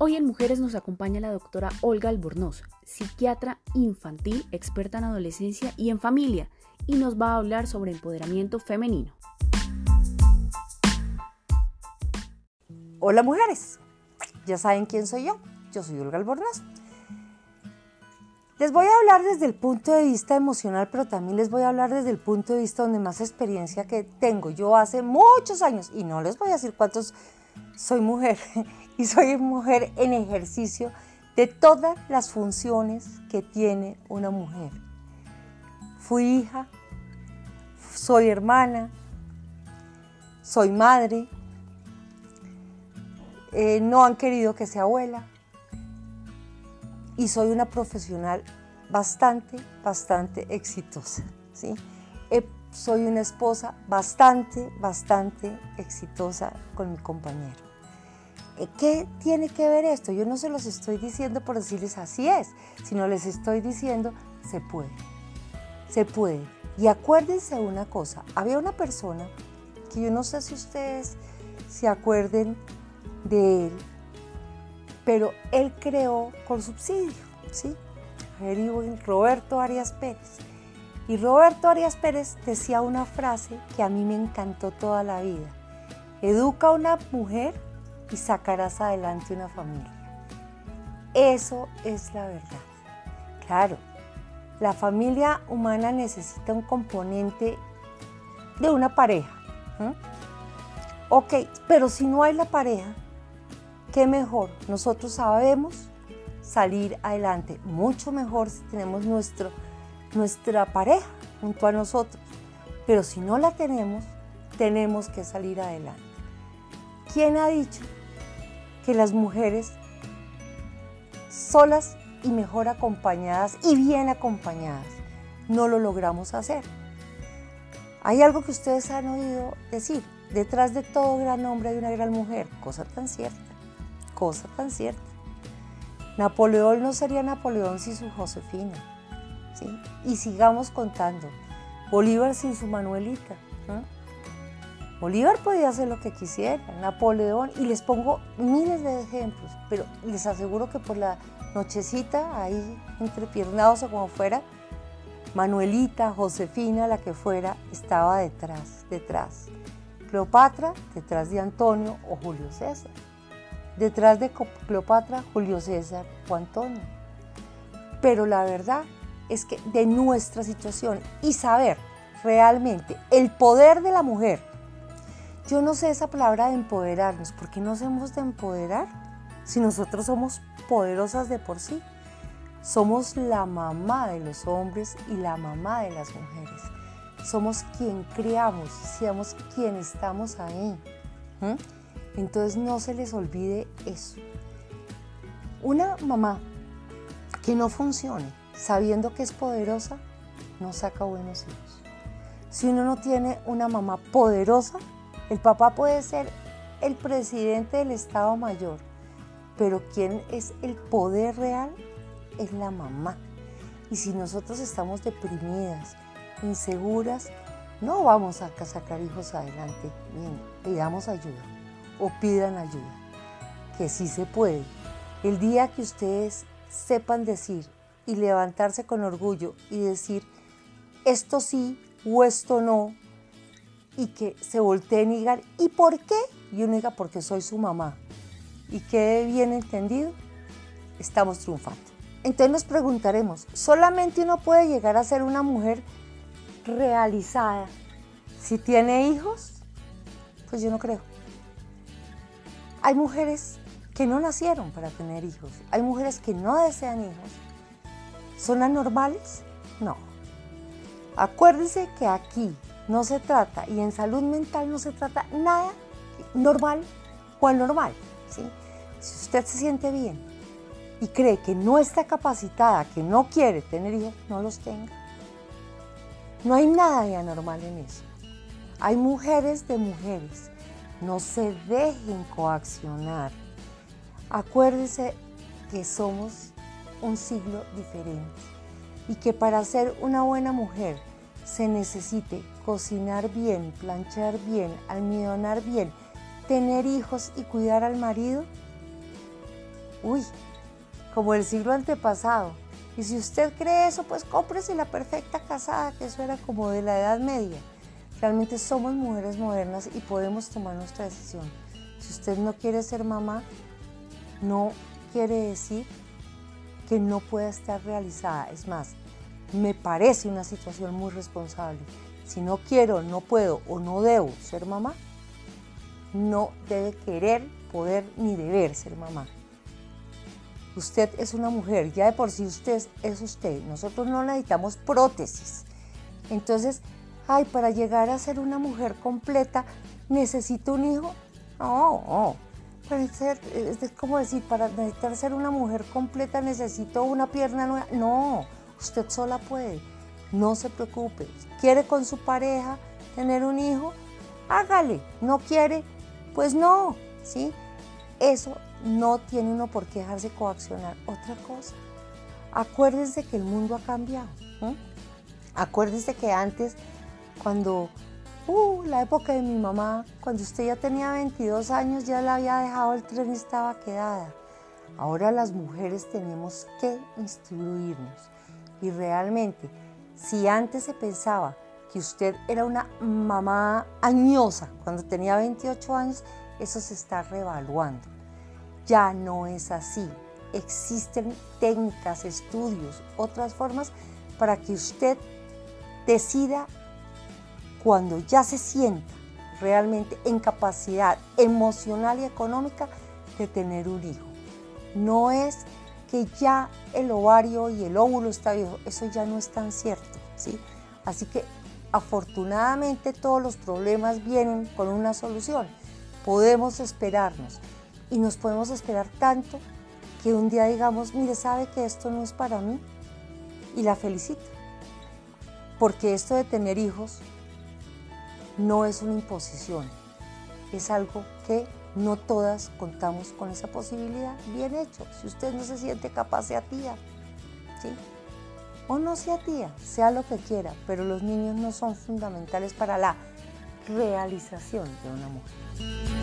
Hoy en Mujeres nos acompaña la doctora Olga Albornoz, psiquiatra infantil, experta en adolescencia y en familia, y nos va a hablar sobre empoderamiento femenino. Hola mujeres, ya saben quién soy yo, yo soy Olga Albornoz. Les voy a hablar desde el punto de vista emocional, pero también les voy a hablar desde el punto de vista donde más experiencia que tengo. Yo hace muchos años, y no les voy a decir cuántos, soy mujer, y soy mujer en ejercicio de todas las funciones que tiene una mujer. Fui hija, soy hermana, soy madre, eh, no han querido que sea abuela y soy una profesional bastante, bastante exitosa. ¿sí? soy una esposa bastante, bastante exitosa con mi compañero. ¿Qué tiene que ver esto? Yo no se los estoy diciendo por decirles así es, sino les estoy diciendo se puede, se puede. Y acuérdense una cosa, había una persona que yo no sé si ustedes se acuerden de él, pero él creó con subsidio, ¿sí? Roberto Arias Pérez. Y Roberto Arias Pérez decía una frase que a mí me encantó toda la vida. Educa a una mujer y sacarás adelante una familia. Eso es la verdad. Claro, la familia humana necesita un componente de una pareja. Ok, pero si no hay la pareja, qué mejor. Nosotros sabemos salir adelante, mucho mejor si tenemos nuestro, nuestra pareja junto a nosotros. Pero si no la tenemos, tenemos que salir adelante. ¿Quién ha dicho que las mujeres solas y mejor acompañadas y bien acompañadas no lo logramos hacer? Hay algo que ustedes han oído decir, detrás de todo gran hombre hay una gran mujer, cosa tan cierta cosa tan cierta. Napoleón no sería Napoleón sin su Josefina. Y sigamos contando. Bolívar sin su Manuelita. Bolívar podía hacer lo que quisiera, Napoleón, y les pongo miles de ejemplos, pero les aseguro que por la nochecita, ahí entrepiernados o como fuera, Manuelita, Josefina, la que fuera, estaba detrás, detrás. Cleopatra, detrás de Antonio o Julio César. Detrás de Cleopatra, Julio César o Antonio. Pero la verdad es que de nuestra situación y saber realmente el poder de la mujer, yo no sé esa palabra de empoderarnos, ¿por qué no hacemos de empoderar si nosotros somos poderosas de por sí? Somos la mamá de los hombres y la mamá de las mujeres. Somos quien criamos, somos quien estamos ahí. Entonces no se les olvide eso. Una mamá que no funcione sabiendo que es poderosa, no saca buenos hijos. Si uno no tiene una mamá poderosa, el papá puede ser el presidente del Estado Mayor, pero quien es el poder real es la mamá. Y si nosotros estamos deprimidas, inseguras, no vamos a sacar hijos adelante. Bien, pidamos ayuda o pidan ayuda, que sí se puede. El día que ustedes sepan decir y levantarse con orgullo y decir esto sí o esto no, y que se volteen y digan, ¿y por qué? Y uno diga, porque soy su mamá. Y quede bien entendido, estamos triunfando. Entonces nos preguntaremos, ¿solamente uno puede llegar a ser una mujer realizada si tiene hijos? Pues yo no creo. Hay mujeres que no nacieron para tener hijos. Hay mujeres que no desean hijos. ¿Son anormales? No. Acuérdense que aquí no se trata, y en salud mental no se trata nada normal o anormal. Si usted se siente bien y cree que no está capacitada, que no quiere tener hijos, no los tenga. No hay nada de anormal en eso. Hay mujeres de mujeres no se dejen coaccionar. Acuérdense que somos un siglo diferente y que para ser una buena mujer se necesite cocinar bien, planchar bien, almidonar bien, tener hijos y cuidar al marido. uy, como el siglo antepasado. Y si usted cree eso, pues cómprese la perfecta casada, que eso era como de la Edad Media. Realmente somos mujeres modernas y podemos tomar nuestra decisión. Si usted no quiere ser mamá, no quiere decir que no pueda estar realizada. Es más, me parece una situación muy responsable. Si no quiero, no puedo o no debo ser mamá, no debe querer, poder ni deber ser mamá. Usted es una mujer, ya de por sí usted es usted. Nosotros no necesitamos prótesis. Entonces, ay, para llegar a ser una mujer completa, ¿necesito un hijo? No, no. es como decir, para necesitar ser una mujer completa necesito una pierna nueva. No, usted sola puede. No se preocupe. ¿Quiere con su pareja tener un hijo? Hágale. ¿No quiere? Pues no, ¿sí? Eso no tiene uno por qué dejarse coaccionar. Otra cosa, acuérdese que el mundo ha cambiado. Acuérdese que antes, cuando, uh, la época de mi mamá, cuando usted ya tenía 22 años, ya le había dejado el tren y estaba quedada. Ahora las mujeres tenemos que instruirnos. Y realmente, si antes se pensaba que usted era una mamá añosa cuando tenía 28 años, eso se está revaluando. Ya no es así. Existen técnicas, estudios, otras formas para que usted decida cuando ya se sienta realmente en capacidad emocional y económica de tener un hijo. No es que ya el ovario y el óvulo está viejo, eso ya no es tan cierto, ¿sí? Así que afortunadamente todos los problemas vienen con una solución. Podemos esperarnos y nos podemos esperar tanto que un día digamos, mire, sabe que esto no es para mí y la felicito. Porque esto de tener hijos no es una imposición, es algo que no todas contamos con esa posibilidad. Bien hecho, si usted no se siente capaz, sea tía. ¿sí? o no sea tía, sea lo que quiera, pero los niños no son fundamentales para la realización de una mujer.